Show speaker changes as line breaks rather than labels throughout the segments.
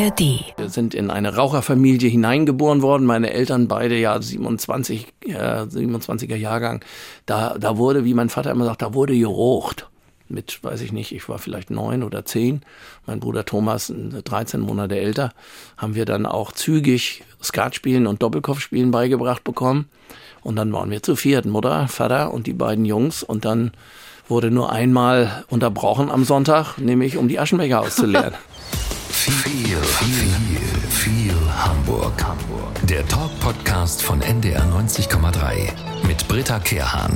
ARD.
Wir sind in eine Raucherfamilie hineingeboren worden. Meine Eltern beide ja 27, äh, 27er Jahrgang. Da, da wurde, wie mein Vater immer sagt, da wurde gerucht. Mit, weiß ich nicht, ich war vielleicht neun oder zehn. Mein Bruder Thomas, 13 Monate älter, haben wir dann auch zügig Skatspielen und Doppelkopfspielen beigebracht bekommen. Und dann waren wir zu viert, Mutter, Vater und die beiden Jungs. Und dann wurde nur einmal unterbrochen am Sonntag, nämlich um die Aschenbecher auszuleeren.
Viel, viel, viel Hamburg. Hamburg. Der Talk-Podcast von NDR 90,3 mit Britta Kehrhahn.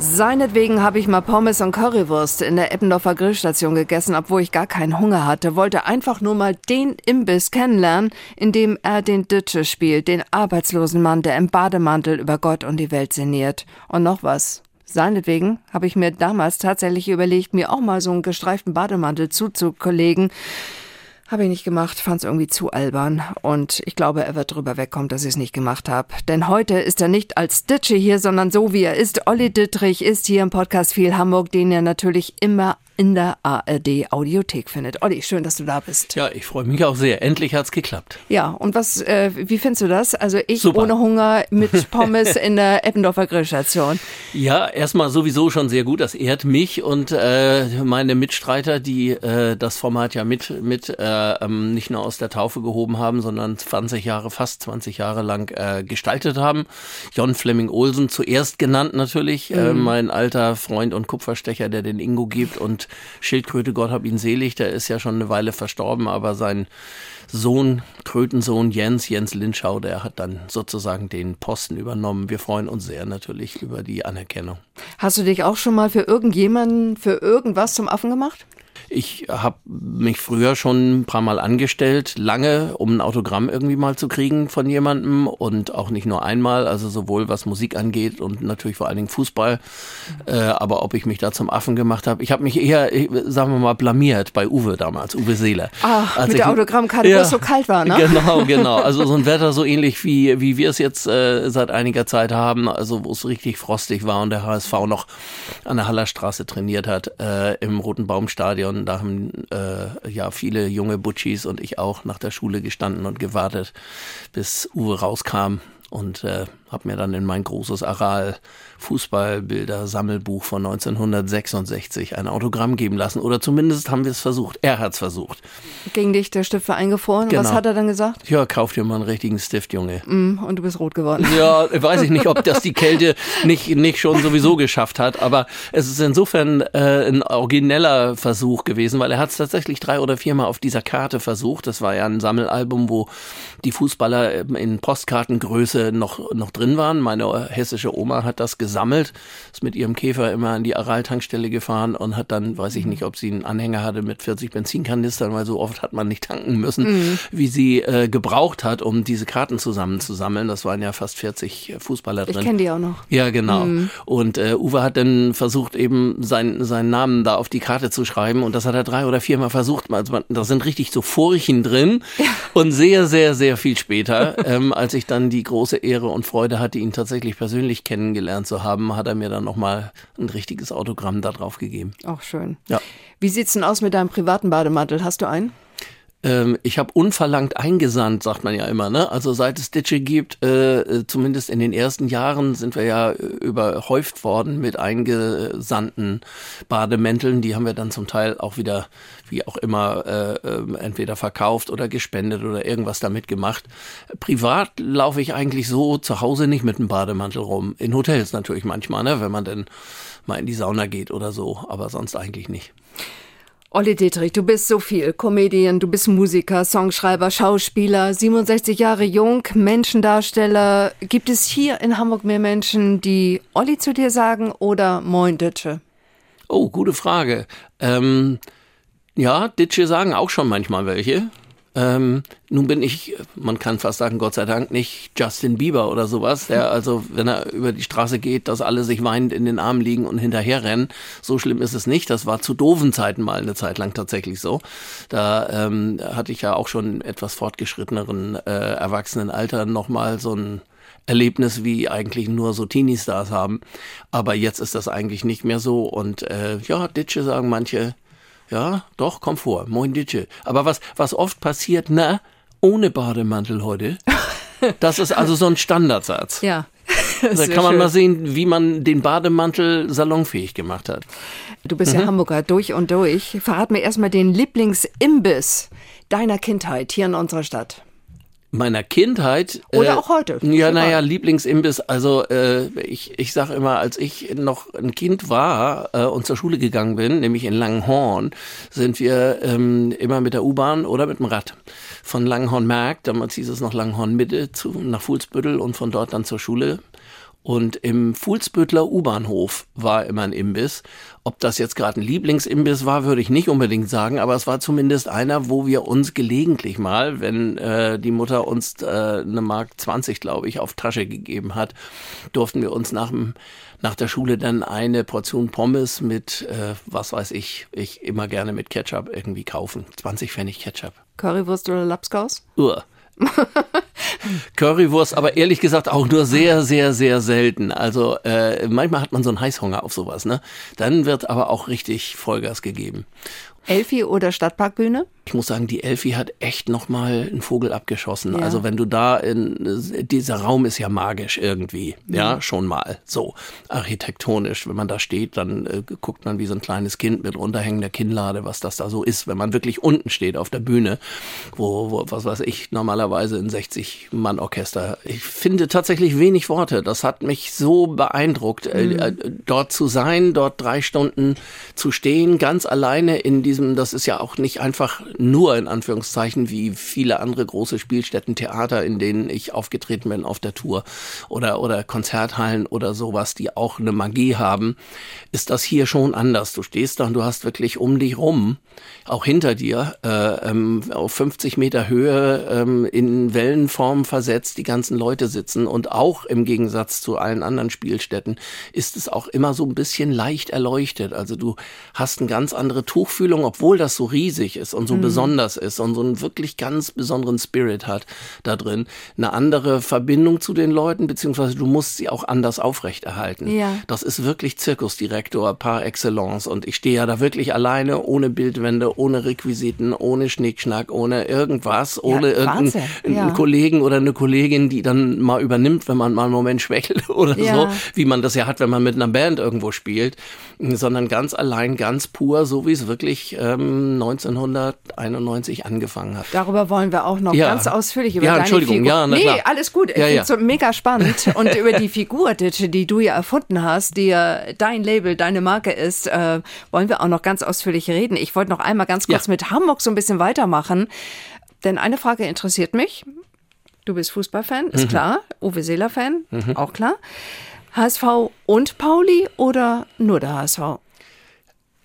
Seinetwegen habe ich mal Pommes und Currywurst in der Eppendorfer Grillstation gegessen, obwohl ich gar keinen Hunger hatte. Wollte einfach nur mal den Imbiss kennenlernen, in dem er den Ditsche spielt, den arbeitslosen Mann, der im Bademantel über Gott und die Welt sinniert. Und noch was. Seinetwegen habe ich mir damals tatsächlich überlegt, mir auch mal so einen gestreiften Bademantel zuzulegen. Habe ich nicht gemacht, fand es irgendwie zu albern und ich glaube, er wird drüber wegkommen, dass ich es nicht gemacht habe. Denn heute ist er nicht als Ditsche hier, sondern so wie er ist. Olli Dittrich ist hier im Podcast Viel Hamburg, den ihr natürlich immer in der ARD Audiothek findet. Olli, schön, dass du da bist.
Ja, ich freue mich auch sehr. Endlich hat's geklappt.
Ja, und was, äh, wie findest du das? Also ich
Super.
ohne Hunger mit Pommes in der Eppendorfer Grillstation.
Ja, erstmal sowieso schon sehr gut. Das ehrt mich und äh, meine Mitstreiter, die äh, das Format ja mit, mit äh, ähm, nicht nur aus der Taufe gehoben haben, sondern 20 Jahre, fast 20 Jahre lang äh, gestaltet haben. John Fleming Olsen zuerst genannt natürlich, äh, mein alter Freund und Kupferstecher, der den Ingo gibt und Schildkröte, Gott hab ihn selig, der ist ja schon eine Weile verstorben, aber sein Sohn, Krötensohn Jens, Jens Linschau, der hat dann sozusagen den Posten übernommen. Wir freuen uns sehr natürlich über die Anerkennung.
Hast du dich auch schon mal für irgendjemanden, für irgendwas zum Affen gemacht?
Ich habe mich früher schon ein paar Mal angestellt, lange, um ein Autogramm irgendwie mal zu kriegen von jemandem und auch nicht nur einmal, also sowohl was Musik angeht und natürlich vor allen Dingen Fußball. Äh, aber ob ich mich da zum Affen gemacht habe, ich habe mich eher, sagen wir mal, blamiert bei Uwe damals, Uwe Seeler.
Ach,
Als
mit
ich-
der Autogrammkarte, wo
Ja,
es so kalt war, ne?
Genau, genau. Also so ein Wetter so ähnlich wie, wie wir es jetzt äh, seit einiger Zeit haben, also wo es richtig frostig war und der HSV noch an der Hallerstraße trainiert hat, äh, im Roten Baumstadion. Da haben äh, ja viele junge Butchis und ich auch nach der Schule gestanden und gewartet, bis Uwe rauskam und äh, habe mir dann in mein großes Aral Fußballbilder Sammelbuch von 1966 ein Autogramm geben lassen oder zumindest haben wir es versucht. Er hat's versucht.
Gegen dich der Stift war eingefroren. Was
Genau.
hat er dann gesagt?
Ja, kauf dir mal einen richtigen Stift, Junge.
Mm, Und du bist rot geworden.
Ja, weiß ich nicht, ob das die Kälte nicht, nicht schon sowieso geschafft hat, aber es ist insofern äh, ein origineller Versuch gewesen, weil er hat es tatsächlich drei oder viermal auf dieser Karte versucht. Das war ja ein Sammelalbum, wo die Fußballer ähm, in Postkartengröße noch, noch drin waren. Meine hessische Oma hat das gesammelt, ist mit ihrem Käfer immer an die Aral-Tankstelle gefahren und hat dann, weiß ich nicht, ob sie einen Anhänger hatte mit 40 Benzinkanistern, weil so oft hat man nicht tanken müssen, wie sie äh, gebraucht hat, um diese Karten zusammenzusammeln. Das waren ja fast 40 Fußballer
Ich
drin.
kenne die auch noch.
Ja, genau. Und äh, Uwe hat dann versucht, eben sein, seinen Namen da auf die Karte zu schreiben. Und das hat er drei oder viermal versucht. Also man, da sind richtig so Furchen drin. Und sehr, sehr, sehr viel später, ähm, als ich dann die große Ehre und Freude hatte, ihn tatsächlich persönlich kennengelernt zu haben, hat er mir dann nochmal ein richtiges Autogramm da drauf gegeben.
Auch schön.
Ja.
Wie sieht's denn aus mit deinem privaten Bademantel? Hast du einen?
Ähm, ich habe unverlangt eingesandt, sagt man ja immer. Ne? Also seit es Ditsche gibt, äh, äh, zumindest in den ersten Jahren, sind wir ja äh, überhäuft worden mit eingesandten Bademänteln. Die haben wir dann zum Teil auch wieder, wie auch immer, äh, äh, entweder verkauft oder gespendet oder irgendwas damit gemacht. Privat laufe ich eigentlich so zu Hause nicht mit einem Bademantel rum. In Hotels natürlich manchmal, ne? wenn man dann mal in die Sauna geht oder so, aber sonst eigentlich nicht.
Olli Dietrich, du bist so viel. Comedian, du bist Musiker, Songschreiber, Schauspieler, 67 Jahre jung, Menschendarsteller. Gibt es hier in Hamburg mehr Menschen, die Olli zu dir sagen oder Moin Ditsche?
Oh, gute Frage. Ähm, ja, Ditsche sagen auch schon manchmal welche. Ähm, nun bin ich, man kann fast sagen, Gott sei Dank nicht Justin Bieber oder sowas, der also, wenn er über die Straße geht, dass alle sich weinend in den Armen liegen und hinterherrennen. So schlimm ist es nicht. Das war zu doofen Zeiten mal eine Zeit lang tatsächlich so. Da ähm, hatte ich ja auch schon etwas fortgeschritteneren äh, Erwachsenenalter nochmal so ein Erlebnis, wie eigentlich nur so Teenie-Stars haben. Aber jetzt ist das eigentlich nicht mehr so. Und äh, ja, Ditsche sagen manche, Ja, doch, komm vor. Moin Ditsche. Aber was, was oft passiert, na, ohne Bademantel heute. Das ist also so ein Standardsatz.
Ja.
Da kann man schön. mal sehen, wie man den Bademantel salonfähig gemacht hat.
Du bist mhm. ja Hamburger durch und durch. Verrat mir erstmal den Lieblingsimbiss deiner Kindheit hier in unserer Stadt
meiner Kindheit.
Oder äh, auch heute.
Ja, naja, Lieblingsimbiss. Also äh, ich, ich sage immer, als ich noch ein Kind war äh, und zur Schule gegangen bin, nämlich in Langhorn, sind wir ähm, immer mit der U-Bahn oder mit dem Rad von Langhorn Markt, damals hieß es noch Langhorn Mitte, zu, nach Fuhlsbüttel und von dort dann zur Schule und im Fuhlsbüttler U-Bahnhof war immer ein Imbiss. Ob das jetzt gerade ein Lieblingsimbiss war, würde ich nicht unbedingt sagen, aber es war zumindest einer, wo wir uns gelegentlich mal, wenn äh, die Mutter uns äh, eine Mark 20, glaube ich, auf Tasche gegeben hat, durften wir uns nach dem nach der Schule dann eine Portion Pommes mit, äh, was weiß ich, ich immer gerne mit Ketchup irgendwie kaufen. 20 Pfennig Ketchup.
Currywurst oder Lapskaus?
Uah. Currywurst, aber ehrlich gesagt auch nur sehr, sehr, sehr selten. Also äh, manchmal hat man so einen Heißhunger auf sowas, ne? Dann wird aber auch richtig Vollgas gegeben.
Elfi oder Stadtparkbühne?
Ich muss sagen, die Elfi hat echt nochmal einen Vogel abgeschossen. Ja. Also wenn du da in, dieser Raum ist ja magisch irgendwie. Ja, mhm. schon mal. So, architektonisch. Wenn man da steht, dann äh, guckt man wie so ein kleines Kind mit runterhängender Kinnlade, was das da so ist. Wenn man wirklich unten steht auf der Bühne, wo, wo was weiß ich, normalerweise ein 60-Mann-Orchester. Ich finde tatsächlich wenig Worte. Das hat mich so beeindruckt, äh, mhm. äh, dort zu sein, dort drei Stunden zu stehen, ganz alleine in diesem, das ist ja auch nicht einfach nur in Anführungszeichen wie viele andere große Spielstätten, Theater, in denen ich aufgetreten bin auf der Tour oder, oder Konzerthallen oder sowas, die auch eine Magie haben, ist das hier schon anders. Du stehst da und du hast wirklich um dich rum, auch hinter dir, äh, ähm, auf 50 Meter Höhe ähm, in Wellenform versetzt, die ganzen Leute sitzen und auch im Gegensatz zu allen anderen Spielstätten ist es auch immer so ein bisschen leicht erleuchtet. Also du hast eine ganz andere Tuchfühlung, obwohl das so riesig ist und so mhm besonders ist und so einen wirklich ganz besonderen Spirit hat da drin. Eine andere Verbindung zu den Leuten, beziehungsweise du musst sie auch anders aufrechterhalten. Ja. Das ist wirklich Zirkusdirektor par excellence und ich stehe ja da wirklich alleine, ohne Bildwände, ohne Requisiten, ohne Schnickschnack, ohne irgendwas, ohne ja, irgendeinen ja. Kollegen oder eine Kollegin, die dann mal übernimmt, wenn man mal einen Moment schwächelt oder ja. so, wie man das ja hat, wenn man mit einer Band irgendwo spielt, sondern ganz allein, ganz pur, so wie es wirklich ähm, 1900 91 angefangen hat.
Darüber wollen wir auch noch ja. ganz ausführlich über
ja,
deine
Entschuldigung,
Figur.
Ja,
na nee, klar. alles gut. Ich ja, ja. so mega spannend. Und über die Figur, die du ja erfunden hast, die ja dein Label, deine Marke ist, äh, wollen wir auch noch ganz ausführlich reden. Ich wollte noch einmal ganz kurz ja. mit Hamburg so ein bisschen weitermachen. Denn eine Frage interessiert mich. Du bist Fußballfan, ist mhm. klar. Uwe Seeler-Fan, mhm. auch klar. HSV und Pauli oder nur der HSV?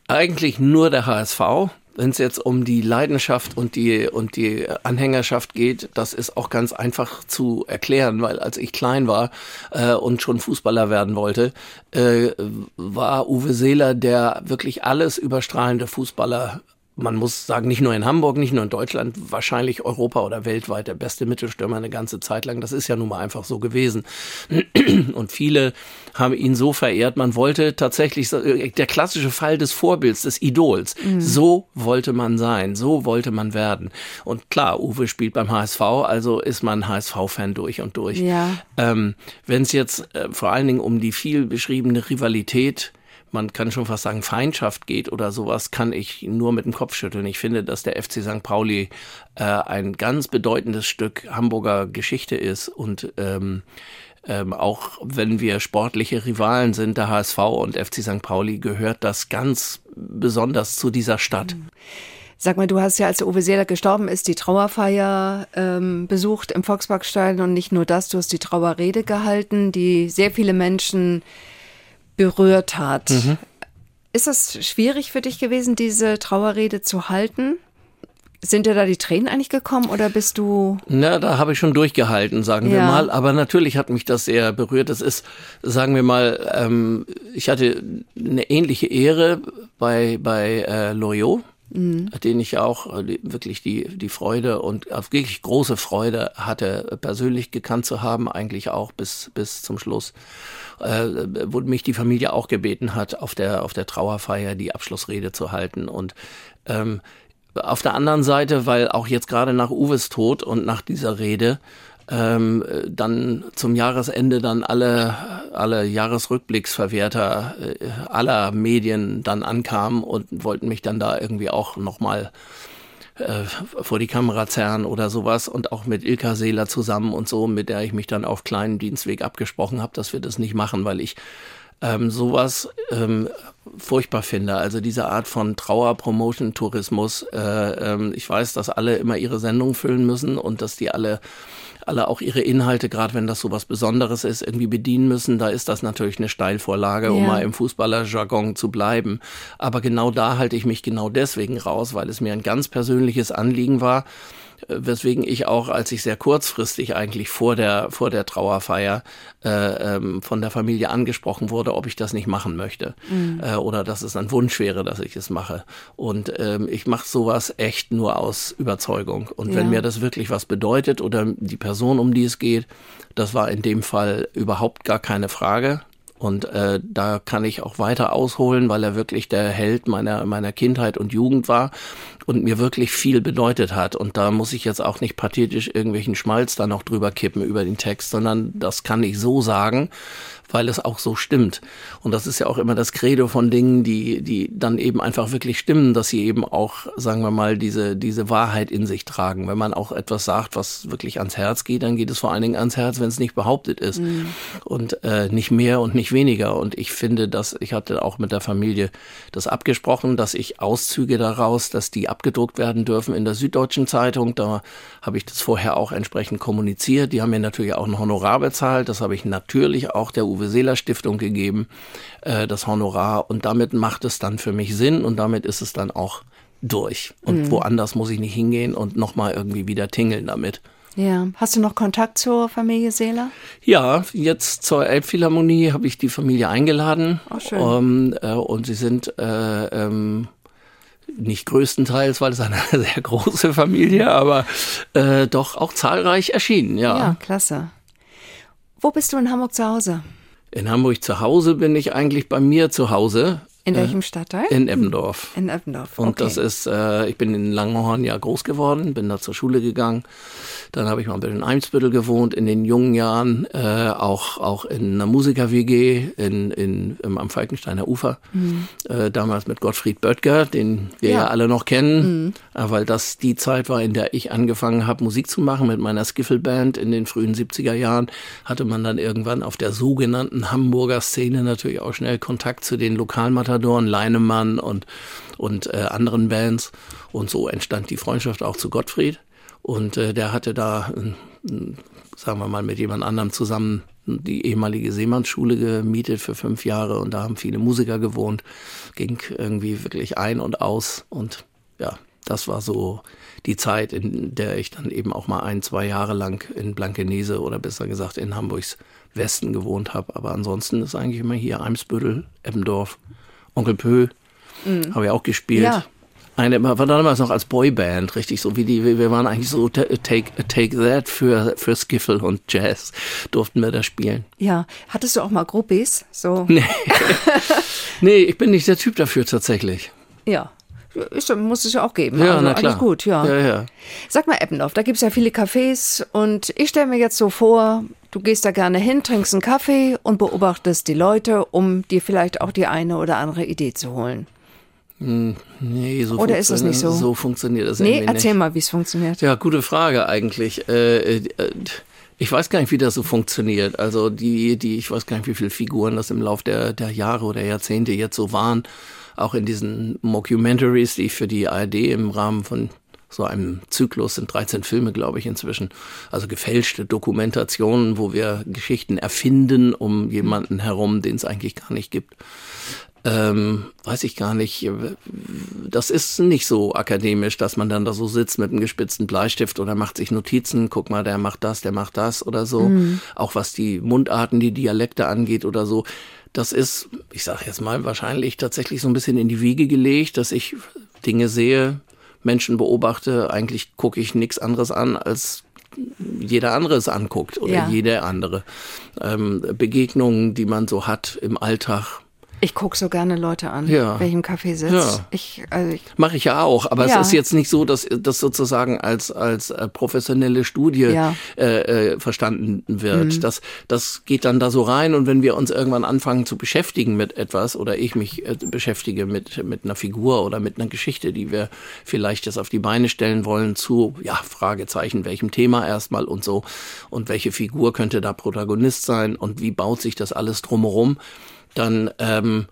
Eigentlich nur der HSV wenn es jetzt um die Leidenschaft und die, und die Anhängerschaft geht, das ist auch ganz einfach zu erklären, weil als ich klein war äh, und schon Fußballer werden wollte, äh, war Uwe Seeler der wirklich alles überstrahlende Fußballer man muss sagen, nicht nur in Hamburg, nicht nur in Deutschland, wahrscheinlich Europa oder weltweit der beste Mittelstürmer eine ganze Zeit lang. Das ist ja nun mal einfach so gewesen. Und viele haben ihn so verehrt. Man wollte tatsächlich, der klassische Fall des Vorbilds, des Idols. Mhm. So wollte man sein, so wollte man werden. Und klar, Uwe spielt beim HSV, also ist man HSV-Fan durch und durch. Ja. Ähm, Wenn es jetzt äh, vor allen Dingen um die viel beschriebene Rivalität man kann schon fast sagen, Feindschaft geht oder sowas, kann ich nur mit dem Kopf schütteln. Ich finde, dass der FC St. Pauli äh, ein ganz bedeutendes Stück Hamburger Geschichte ist und ähm, ähm, auch wenn wir sportliche Rivalen sind, der HSV und FC St. Pauli, gehört das ganz besonders zu dieser Stadt.
Sag mal, du hast ja, als Uwe Seeler gestorben ist, die Trauerfeier ähm, besucht im Volksparkstadion und nicht nur das, du hast die Trauerrede gehalten, die sehr viele Menschen berührt hat. Mhm. Ist es schwierig für dich gewesen, diese Trauerrede zu halten? Sind dir da die Tränen eigentlich gekommen oder bist du?
Na, da habe ich schon durchgehalten, sagen ja. wir mal. Aber natürlich hat mich das sehr berührt. Das ist, sagen wir mal, ähm, ich hatte eine ähnliche Ehre bei bei äh, Loriot mhm. den ich auch äh, wirklich die, die Freude und wirklich große Freude hatte, persönlich gekannt zu haben, eigentlich auch bis, bis zum Schluss. Äh, wo mich die Familie auch gebeten hat, auf der, auf der Trauerfeier die Abschlussrede zu halten. Und ähm, auf der anderen Seite, weil auch jetzt gerade nach Uwes Tod und nach dieser Rede ähm, dann zum Jahresende dann alle, alle Jahresrückblicksverwerter äh, aller Medien dann ankamen und wollten mich dann da irgendwie auch nochmal äh, vor die Kamera zerren oder sowas und auch mit Ilka Seeler zusammen und so, mit der ich mich dann auf kleinen Dienstweg abgesprochen habe, dass wir das nicht machen, weil ich ähm, sowas ähm, furchtbar finde. Also diese Art von Trauer-Promotion-Tourismus. Äh, ähm, ich weiß, dass alle immer ihre Sendung füllen müssen und dass die alle alle auch ihre Inhalte, gerade wenn das so was Besonderes ist, irgendwie bedienen müssen. Da ist das natürlich eine Steilvorlage, um mal im Fußballerjargon zu bleiben. Aber genau da halte ich mich genau deswegen raus, weil es mir ein ganz persönliches Anliegen war, weswegen ich auch, als ich sehr kurzfristig eigentlich vor der, vor der Trauerfeier äh, ähm, von der Familie angesprochen wurde, ob ich das nicht machen möchte mhm. äh, oder dass es ein Wunsch wäre, dass ich es mache. Und ähm, ich mache sowas echt nur aus Überzeugung. Und ja. wenn mir das wirklich was bedeutet oder die Person, um die es geht, das war in dem Fall überhaupt gar keine Frage. Und äh, da kann ich auch weiter ausholen, weil er wirklich der Held meiner, meiner Kindheit und Jugend war und mir wirklich viel bedeutet hat. Und da muss ich jetzt auch nicht pathetisch irgendwelchen Schmalz da noch drüber kippen über den Text, sondern das kann ich so sagen, weil es auch so stimmt. Und das ist ja auch immer das Credo von Dingen, die, die dann eben einfach wirklich stimmen, dass sie eben auch, sagen wir mal, diese, diese Wahrheit in sich tragen. Wenn man auch etwas sagt, was wirklich ans Herz geht, dann geht es vor allen Dingen ans Herz, wenn es nicht behauptet ist. Mhm. Und äh, nicht mehr und nicht weniger. Und ich finde, dass ich hatte auch mit der Familie das abgesprochen, dass ich Auszüge daraus, dass die abgedruckt werden dürfen in der Süddeutschen Zeitung. Da habe ich das vorher auch entsprechend kommuniziert. Die haben mir natürlich auch ein Honorar bezahlt. Das habe ich natürlich auch der Uwe Seeler Stiftung gegeben, äh, das Honorar. Und damit macht es dann für mich Sinn und damit ist es dann auch durch. Und mhm. woanders muss ich nicht hingehen und nochmal irgendwie wieder tingeln damit.
Ja. Hast du noch Kontakt zur Familie Seeler?
Ja, jetzt zur Elbphilharmonie habe ich die Familie eingeladen.
Ach, schön. Um,
äh, und sie sind äh, ähm, nicht größtenteils, weil es eine sehr große Familie, aber äh, doch auch zahlreich erschienen. Ja.
ja, klasse. Wo bist du in Hamburg zu Hause?
In Hamburg zu Hause bin ich eigentlich bei mir zu Hause.
In welchem Stadtteil?
In Eppendorf.
In Eppendorf.
Okay. Und das ist, äh, ich bin in Langhorn ja groß geworden, bin da zur Schule gegangen. Dann habe ich mal in Eimsbüttel gewohnt, in den jungen Jahren, äh, auch, auch in einer Musiker-WG in, in, im, am Falkensteiner Ufer. Mhm. Äh, damals mit Gottfried Böttger, den wir ja, ja alle noch kennen, mhm. äh, weil das die Zeit war, in der ich angefangen habe, Musik zu machen mit meiner Skiffle-Band in den frühen 70er Jahren. Hatte man dann irgendwann auf der sogenannten Hamburger Szene natürlich auch schnell Kontakt zu den Lokalmatadoren, Leinemann und, und äh, anderen Bands. Und so entstand die Freundschaft auch zu Gottfried. Und äh, der hatte da, äh, sagen wir mal, mit jemand anderem zusammen die ehemalige Seemannsschule gemietet für fünf Jahre und da haben viele Musiker gewohnt. Ging irgendwie wirklich ein und aus und ja, das war so die Zeit, in der ich dann eben auch mal ein, zwei Jahre lang in Blankenese oder besser gesagt in Hamburgs Westen gewohnt habe. Aber ansonsten ist eigentlich immer hier Eimsbüttel, Eppendorf, Onkel Pö, mhm. habe ich auch gespielt. Ja eine, war damals noch als Boyband, richtig, so wie die, wir waren eigentlich so Take, take That für, für Skiffle und Jazz, durften wir da spielen.
Ja, hattest du auch mal Groupies? So.
Nee. nee, ich bin nicht der Typ dafür tatsächlich.
Ja. Ist, muss es ja auch geben.
Ja, also, na
klar. Alles gut, ja.
ja, ja.
Sag mal, Eppendorf, da gibt es ja viele Cafés und ich stelle mir jetzt so vor, du gehst da gerne hin, trinkst einen Kaffee und beobachtest die Leute, um dir vielleicht auch die eine oder andere Idee zu holen.
Hm, nee, so
Oder ist das nicht so?
So funktioniert das
nee, erzähl nicht. mal, wie es funktioniert.
Ja, gute Frage eigentlich. Äh, äh, ich weiß gar nicht, wie das so funktioniert. Also die, die, ich weiß gar nicht, wie viele Figuren das im Laufe der, der Jahre oder Jahrzehnte jetzt so waren. Auch in diesen Mockumentaries, die ich für die ARD im Rahmen von so einem Zyklus sind 13 Filme, glaube ich, inzwischen. Also gefälschte Dokumentationen, wo wir Geschichten erfinden um jemanden herum, den es eigentlich gar nicht gibt ähm, weiß ich gar nicht, das ist nicht so akademisch, dass man dann da so sitzt mit einem gespitzten Bleistift oder macht sich Notizen, guck mal, der macht das, der macht das oder so. Mhm. Auch was die Mundarten, die Dialekte angeht oder so. Das ist, ich sage jetzt mal, wahrscheinlich tatsächlich so ein bisschen in die Wiege gelegt, dass ich Dinge sehe, Menschen beobachte, eigentlich gucke ich nichts anderes an, als jeder andere es anguckt oder
Ja.
jede andere. Ähm, Begegnungen, die man so hat im Alltag,
Ich gucke so gerne Leute an,
Ja.
wer im Café sitzt.
Ja.
Ich, also ich,
Mache ich ja auch, aber
Ja.
es ist jetzt nicht so, dass das sozusagen als als äh, professionelle Studie
Ja. Mhm.
äh, äh, verstanden wird. Das das geht dann da so rein und wenn wir uns irgendwann anfangen zu beschäftigen mit etwas oder ich mich äh, beschäftige mit mit einer Figur oder mit einer Geschichte, die wir vielleicht jetzt auf die Beine stellen wollen zu ja Fragezeichen welchem Thema erstmal und so und welche Figur könnte da Protagonist sein und wie baut sich das alles drumherum, dann ähm,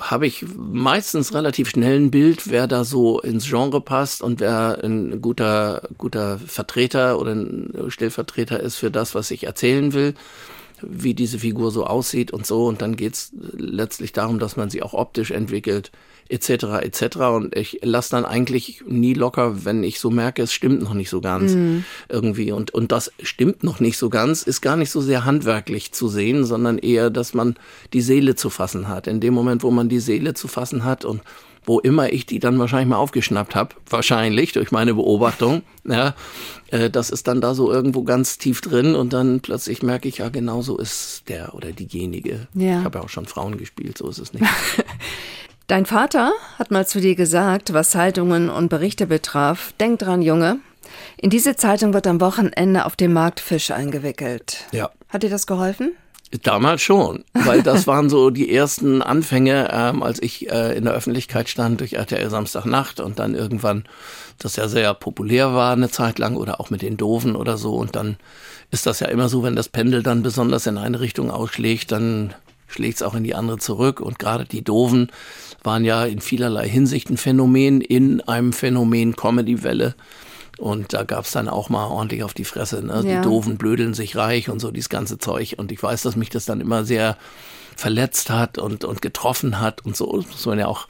habe ich meistens relativ schnell ein Bild, wer da so ins Genre passt und wer ein guter, guter Vertreter oder ein Stellvertreter ist für das, was ich erzählen will, wie diese Figur so aussieht und so. Und dann geht's letztlich darum, dass man sie auch optisch entwickelt, etc. etc. Und ich lasse dann eigentlich nie locker, wenn ich so merke, es stimmt noch nicht so ganz irgendwie. Und, und das stimmt noch nicht so ganz, ist gar nicht so sehr handwerklich zu sehen, sondern eher, dass man die Seele zu fassen hat. In dem Moment, wo man die Seele zu fassen hat und wo immer ich die dann wahrscheinlich mal aufgeschnappt habe, wahrscheinlich durch meine Beobachtung, ja, äh, das ist dann da so irgendwo ganz tief drin und dann plötzlich merke ich, ja, genau so ist der oder diejenige.
Ja.
Ich habe ja auch schon Frauen gespielt, so ist es nicht.
Dein Vater hat mal zu dir gesagt, was Zeitungen und Berichte betraf, denk dran, Junge, in diese Zeitung wird am Wochenende auf dem Markt Fisch eingewickelt.
ja.
Hat dir das geholfen?
Damals schon, weil das waren so die ersten Anfänge, ähm, als ich äh, in der Öffentlichkeit stand durch RTL Samstagnacht und dann irgendwann das ja sehr populär war eine Zeit lang oder auch mit den Doofen oder so und dann ist das ja immer so, wenn das Pendel dann besonders in eine Richtung ausschlägt, dann schlägt es auch in die andere zurück und gerade die Doofen waren ja in vielerlei Hinsicht ein Phänomen in einem Phänomen Comedy-Welle. Und da gab's dann auch mal ordentlich auf die Fresse. Ne?
Ja.
Die Doofen blödeln sich reich und so dieses ganze Zeug. Und ich weiß, dass mich das dann immer sehr verletzt hat und, und getroffen hat und so. Das muss man ja auch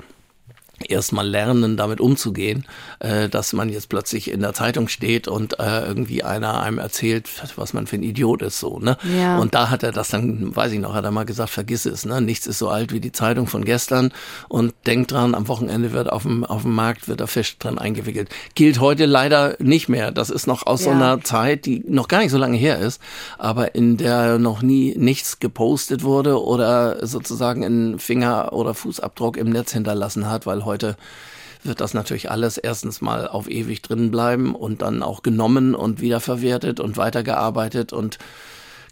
erstmal lernen, damit umzugehen, äh, dass man jetzt plötzlich in der Zeitung steht und äh, irgendwie einer einem erzählt, was man für ein Idiot ist, so, ne?
Ja.
Und da hat er das dann, weiß ich noch, hat er mal gesagt, vergiss es, ne? Nichts ist so alt wie die Zeitung von gestern und denk dran, am Wochenende wird auf dem, auf dem Markt wird da Fisch dran eingewickelt. Gilt heute leider nicht mehr. Das ist noch aus so
Ja.
einer Zeit, die noch gar nicht so lange her ist, aber in der noch nie nichts gepostet wurde oder sozusagen einen Finger- oder Fußabdruck im Netz hinterlassen hat, weil heute wird das natürlich alles erstens mal auf ewig drin bleiben und dann auch genommen und wiederverwertet und weitergearbeitet und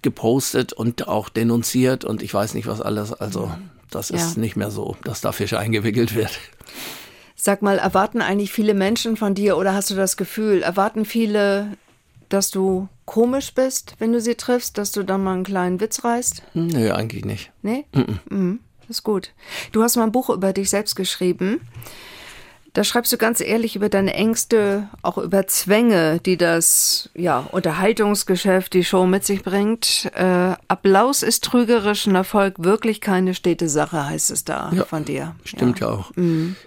gepostet und auch denunziert und ich weiß nicht was alles. Also das ist
Ja.
nicht mehr so, dass da Fisch eingewickelt wird.
Sag mal, erwarten eigentlich viele Menschen von dir oder hast du das Gefühl, erwarten viele, dass du komisch bist, wenn du sie triffst, dass du dann mal einen kleinen Witz reißt?
Nö, eigentlich nicht.
Nee? Mhm. Ist gut. Du hast mal ein Buch über dich selbst geschrieben. Da schreibst du ganz ehrlich über deine Ängste, auch über Zwänge, die das ja, Unterhaltungsgeschäft, die Show mit sich bringt. Äh, Applaus ist trügerisch und Erfolg wirklich keine stete Sache, heißt es da
Ja,
von dir.
Stimmt ja, auch.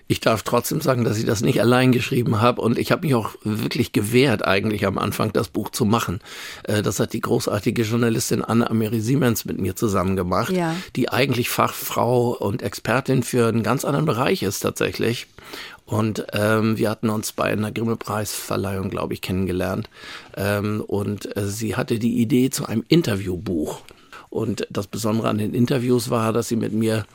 Ich darf trotzdem sagen, dass ich das nicht allein geschrieben habe und ich habe mich auch wirklich gewehrt, eigentlich am Anfang das Buch zu machen. Äh, Das hat die großartige Journalistin Anne Amiri Siemens mit mir zusammen gemacht,
Ja.
die eigentlich Fachfrau und Expertin für einen ganz anderen Bereich ist tatsächlich. Und ähm, wir hatten uns bei einer Grimme-Preisverleihung, glaube ich, kennengelernt. Ähm, und äh, sie hatte die Idee zu einem Interviewbuch. Und das Besondere an den Interviews war, dass sie mit mir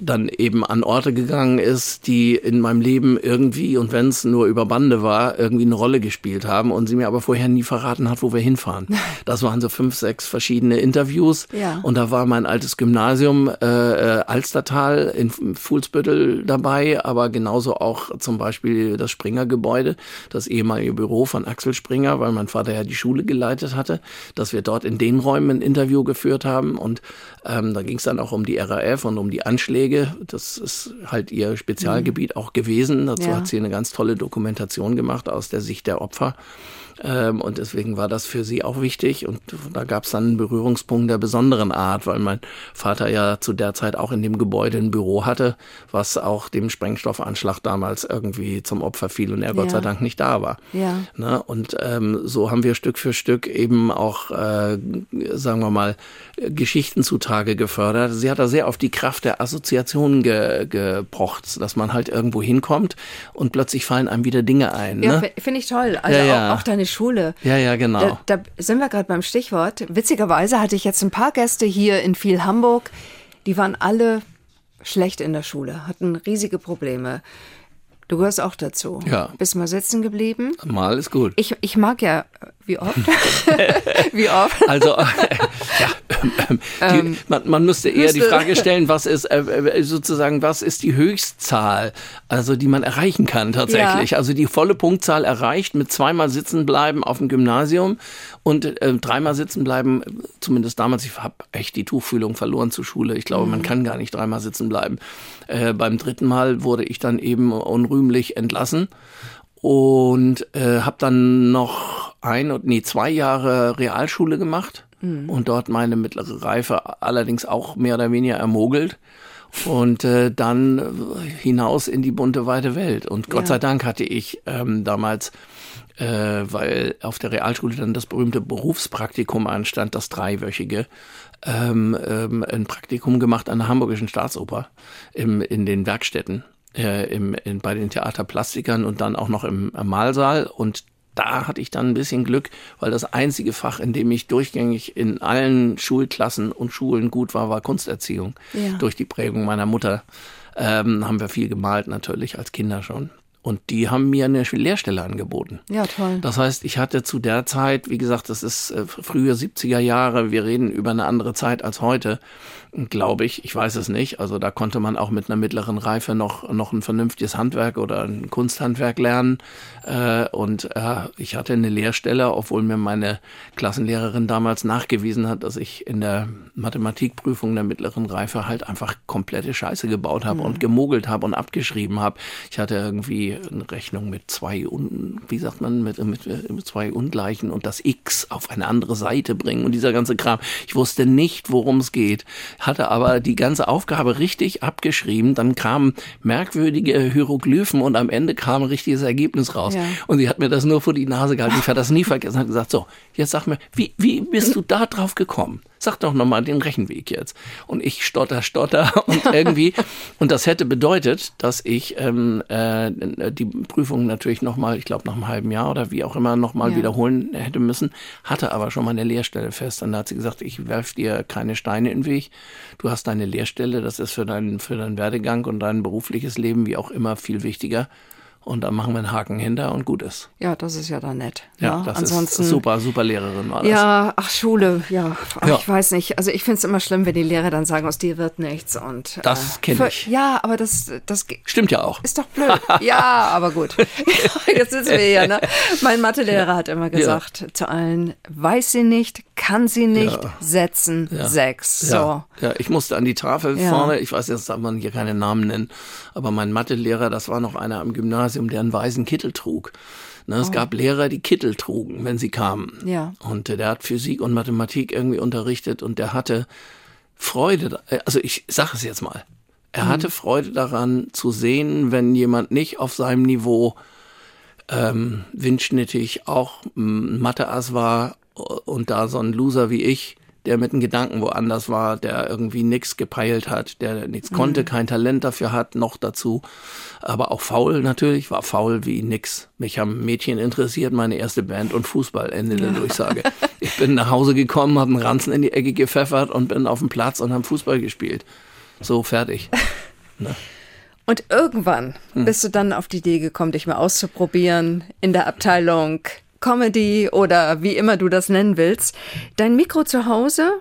dann eben an Orte gegangen ist, die in meinem Leben irgendwie, und wenn es nur über Bande war, irgendwie eine Rolle gespielt haben und sie mir aber vorher nie verraten hat, wo wir hinfahren. Das waren so fünf, sechs verschiedene Interviews
Ja.
und da war mein altes Gymnasium äh, äh, Alstertal in Fuhlsbüttel dabei, aber genauso auch zum Beispiel das Springer-Gebäude, das ehemalige Büro von Axel Springer, weil mein Vater ja die Schule geleitet hatte, dass wir dort in den Räumen ein Interview geführt haben und ähm, da ging es dann auch um die RAF und um die Anschläge. Das ist halt ihr Spezialgebiet auch gewesen. Dazu
Ja.
hat sie eine ganz tolle Dokumentation gemacht aus der Sicht der Opfer. Ähm, und deswegen war das für sie auch wichtig. Und da gab es dann einen Berührungspunkt der besonderen Art, weil mein Vater ja zu der Zeit auch in dem Gebäude ein Büro hatte, was auch dem Sprengstoffanschlag damals irgendwie zum Opfer fiel und er Gott
Ja.
sei Dank nicht da war.
Ja.
Ne? Und ähm, so haben wir Stück für Stück eben auch, äh, sagen wir mal, Geschichten zutage gefördert. Sie hat da sehr auf die Kraft der Assoziationen ge, gepocht, dass man halt irgendwo hinkommt und plötzlich fallen einem wieder Dinge ein.
Ja,
Ne?
finde ich toll. Also
ja.
Auch, auch deine Schule.
Ja, ja, genau.
Da, da sind wir gerade beim Stichwort. Witzigerweise hatte ich jetzt ein paar Gäste hier in viel Hamburg, die waren alle schlecht in der Schule, hatten riesige Probleme. Du gehörst auch dazu.
Ja.
Bist mal sitzen geblieben.
Mal ist gut.
Ich, ich mag ja, wie oft? wie oft?
Also, ja, ähm, die, man, man müsste eher die
müsste-
Frage stellen, was ist äh, äh, sozusagen, was ist die Höchstzahl, also die man erreichen kann tatsächlich.
Ja.
Also die volle Punktzahl erreicht mit zweimal sitzen bleiben auf dem Gymnasium und äh, dreimal sitzen bleiben, zumindest damals, ich habe echt die Tuchfühlung verloren zur Schule. Ich glaube, man kann gar nicht dreimal sitzen bleiben. Äh, beim dritten Mal wurde ich dann eben unrühmlich entlassen und äh, habe dann noch ein und nee zwei Jahre Realschule gemacht und dort meine mittlere Reife allerdings auch mehr oder weniger ermogelt und äh, dann äh, hinaus in die bunte weite Welt und Gott
Ja.
sei Dank hatte ich ähm, damals äh, weil auf der Realschule dann das berühmte Berufspraktikum anstand, das dreiwöchige, ähm, ähm, ein Praktikum gemacht an der Hamburgischen Staatsoper im, in den Werkstätten, äh, im, in, bei den Theaterplastikern und dann auch noch im, im Mahlsaal. Und da hatte ich dann ein bisschen Glück, weil das einzige Fach, in dem ich durchgängig in allen Schulklassen und Schulen gut war, war Kunsterziehung.
Ja.
Durch die Prägung meiner Mutter ähm, haben wir viel gemalt natürlich als Kinder schon. Und die haben mir eine Lehrstelle angeboten.
Ja, toll.
Das heißt, ich hatte zu der Zeit, wie gesagt, das ist äh, frühe 70er Jahre, wir reden über eine andere Zeit als heute, glaube ich. Ich weiß es nicht. Also da konnte man auch mit einer mittleren Reife noch, noch ein vernünftiges Handwerk oder ein Kunsthandwerk lernen. Äh, und äh, ich hatte eine Lehrstelle, obwohl mir meine Klassenlehrerin damals nachgewiesen hat, dass ich in der Mathematikprüfung der mittleren Reife halt einfach komplette Scheiße gebaut habe und gemogelt habe und abgeschrieben habe. Ich hatte irgendwie eine Rechnung mit zwei, un, wie sagt man, mit, mit, mit zwei Ungleichen und das X auf eine andere Seite bringen und dieser ganze Kram. Ich wusste nicht, worum es geht, hatte aber die ganze Aufgabe richtig abgeschrieben. Dann kamen merkwürdige Hieroglyphen und am Ende kam ein richtiges Ergebnis raus.
Ja.
Und sie hat mir das nur vor die Nase gehalten. Ich werde das nie vergessen. Hat gesagt, so, jetzt sag mir, wie, wie bist du da drauf gekommen? Sag doch nochmal den Rechenweg jetzt. Und ich stotter, stotter und irgendwie. und das hätte bedeutet, dass ich ähm, äh, die Prüfung natürlich nochmal, ich glaube nach einem halben Jahr oder wie auch immer, nochmal
Ja.
wiederholen hätte müssen. Hatte aber schon meine Lehrstelle fest. Dann hat sie gesagt, ich werf dir keine Steine in den Weg. Du hast deine Lehrstelle, das ist für deinen, für deinen Werdegang und dein berufliches Leben wie auch immer viel wichtiger. Und dann machen wir einen Haken hinter und gut ist.
Ja, das ist ja dann nett.
Ja,
ne?
das
Ansonsten,
ist super, super Lehrerin war das.
Ja, ach Schule, ja, ach,
Ja.
ich weiß nicht. Also ich finde es immer schlimm, wenn die Lehrer dann sagen, aus dir wird nichts und
Das
äh,
kenn
für-
ich.
Ja, aber das, das
Stimmt ja auch.
ist doch blöd. ja, aber gut. Jetzt sitzen wir hier. Ne? Mein Mathelehrer hat immer gesagt zu allen: Weiß sie nicht, kann sie nicht,
Ja.
setzen
Ja.
sechs. So.
Ja, ich musste an die Tafel vorne, ich weiß, jetzt darf man hier keine Namen nennen, aber mein Mathelehrer, das war noch einer am Gymnasium, der einen weißen Kittel trug. Ne, es gab Lehrer, die Kittel trugen, wenn sie kamen.
Oh. Ja.
Und äh, der hat Physik und Mathematik irgendwie unterrichtet und der hatte Freude, äh, also ich sage es jetzt mal, er hatte Freude daran zu sehen, wenn jemand nicht auf seinem Niveau ähm, windschnittig auch ein Mathe-Ass war und da so ein Loser wie ich, der mit den Gedanken woanders war, der irgendwie nix gepeilt hat, der nichts konnte, kein Talent dafür hat, noch dazu, aber auch faul natürlich, war faul wie nix. Mich haben Mädchen interessiert, meine erste Band und Fußball, Ende der Durchsage. Ich bin nach Hause gekommen, habe einen Ranzen in die Ecke gepfeffert und bin auf dem Platz und haben Fußball gespielt. So, fertig.
Und irgendwann
Hm.
bist du dann auf die Idee gekommen, dich mal auszuprobieren in der Abteilung Comedy oder wie immer du das nennen willst. Dein Mikro zu Hause,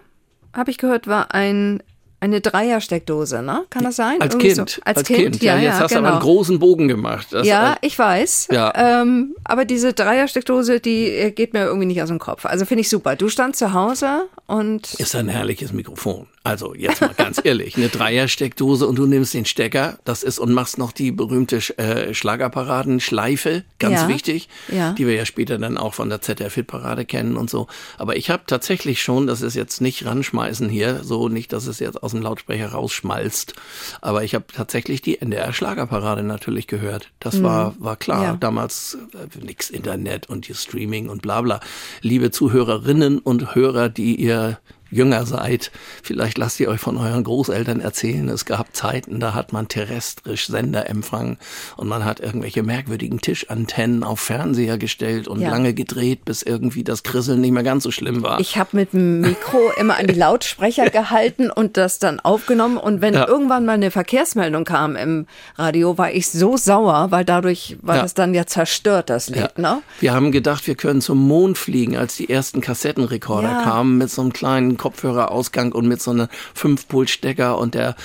habe ich gehört, war ein eine Dreiersteckdose, ne? Kann das sein?
Als
Irgendwie
Kind.
So. Als, kind,
Ja,
ja,
jetzt
ja,
hast du
genau.
aber einen großen Bogen gemacht. Das,
ja, ich weiß.
Ja.
Ähm, aber diese Dreiersteckdose, die äh, geht mir irgendwie nicht aus dem Kopf. Also finde ich super. Du standst zu Hause und
ist ein herrliches Mikrofon. Also jetzt mal ganz ehrlich, eine Dreiersteckdose und du nimmst den Stecker, das ist und machst noch die berühmte äh, Schlagerapparaten-Schleife, ganz
Ja.
wichtig,
Ja.
die wir ja später dann auch von der ZDF-Hit-Parade kennen und so. Aber ich habe tatsächlich schon, das ist jetzt nicht ranschmeißen hier, so nicht, dass es jetzt aus dem Lautsprecher rausschmalzt, aber ich habe tatsächlich die NDR-Schlagerparade natürlich gehört. Das war, war klar.
Mhm. Ja.
Damals äh, nix Internet und die Streaming und bla bla. Liebe Zuhörerinnen und Hörer, die ihr jünger seid, vielleicht lasst ihr euch von euren Großeltern erzählen, es gab Zeiten, da hat man terrestrisch Senderempfang und man hat irgendwelche merkwürdigen Tischantennen auf Fernseher gestellt und ja. lange gedreht, bis irgendwie das Krisseln nicht mehr ganz so schlimm war.
Ich habe mit dem Mikro immer an die Lautsprecher gehalten und das dann aufgenommen und wenn ja. irgendwann mal eine Verkehrsmeldung kam im Radio, war ich so sauer, weil dadurch war ja. das dann ja zerstört, das Lied. Ne?
Wir haben gedacht, wir können zum Mond fliegen, als die ersten Kassettenrekorder kamen mit so einem kleinen Kopfhörerausgang und mit so einem 5-Pult-Stecker und der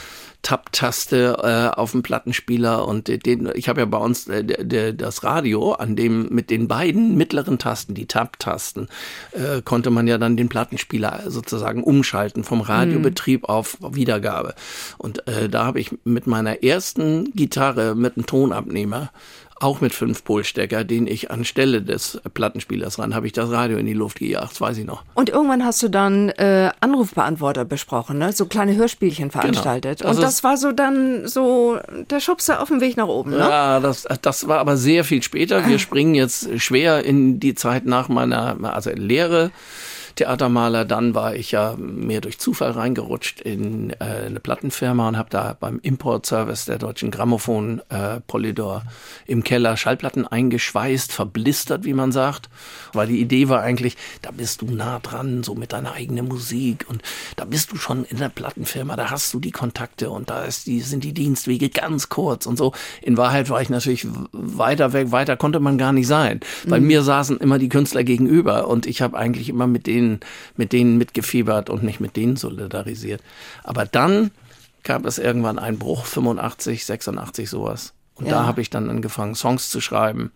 Tab-Taste äh, auf dem Plattenspieler und den, ich habe ja bei uns äh, de, de, das Radio, an dem mit den beiden mittleren Tasten, die Tab-Tasten, äh, konnte man ja dann den Plattenspieler sozusagen umschalten vom Radiobetrieb mhm. auf Wiedergabe. Und äh, da habe ich mit meiner ersten Gitarre mit einem Tonabnehmer auch mit fünf Polstecker, den ich anstelle des Plattenspielers ran, habe ich das Radio in die Luft gejagt, das weiß ich noch.
Und irgendwann hast du dann äh, Anrufbeantworter besprochen, ne? so kleine Hörspielchen genau. veranstaltet. Genau. Also Und das war so dann so der Schubser auf dem Weg nach oben, ne?
Ja, das, das war aber sehr viel später. Wir springen jetzt schwer in die Zeit nach meiner also Lehre. Theatermaler. Dann war ich ja mehr durch Zufall reingerutscht in äh, eine Plattenfirma und habe da beim Importservice der deutschen Grammophon äh, Polydor im Keller Schallplatten eingeschweißt, verblistert, wie man sagt. Weil die Idee war eigentlich, da bist du nah dran, so mit deiner eigenen Musik und da bist du schon in der Plattenfirma, da hast du die Kontakte und da ist die, sind die Dienstwege ganz kurz und so. In Wahrheit war ich natürlich weiter weg, weiter konnte man gar nicht sein, weil mhm. mir saßen immer die Künstler gegenüber und ich habe eigentlich immer mit denen denen, mit denen mitgefiebert und mich mit denen solidarisiert. Aber dann gab es irgendwann einen Bruch, 85, 86 sowas. Und ja. da habe ich dann angefangen, Songs zu schreiben,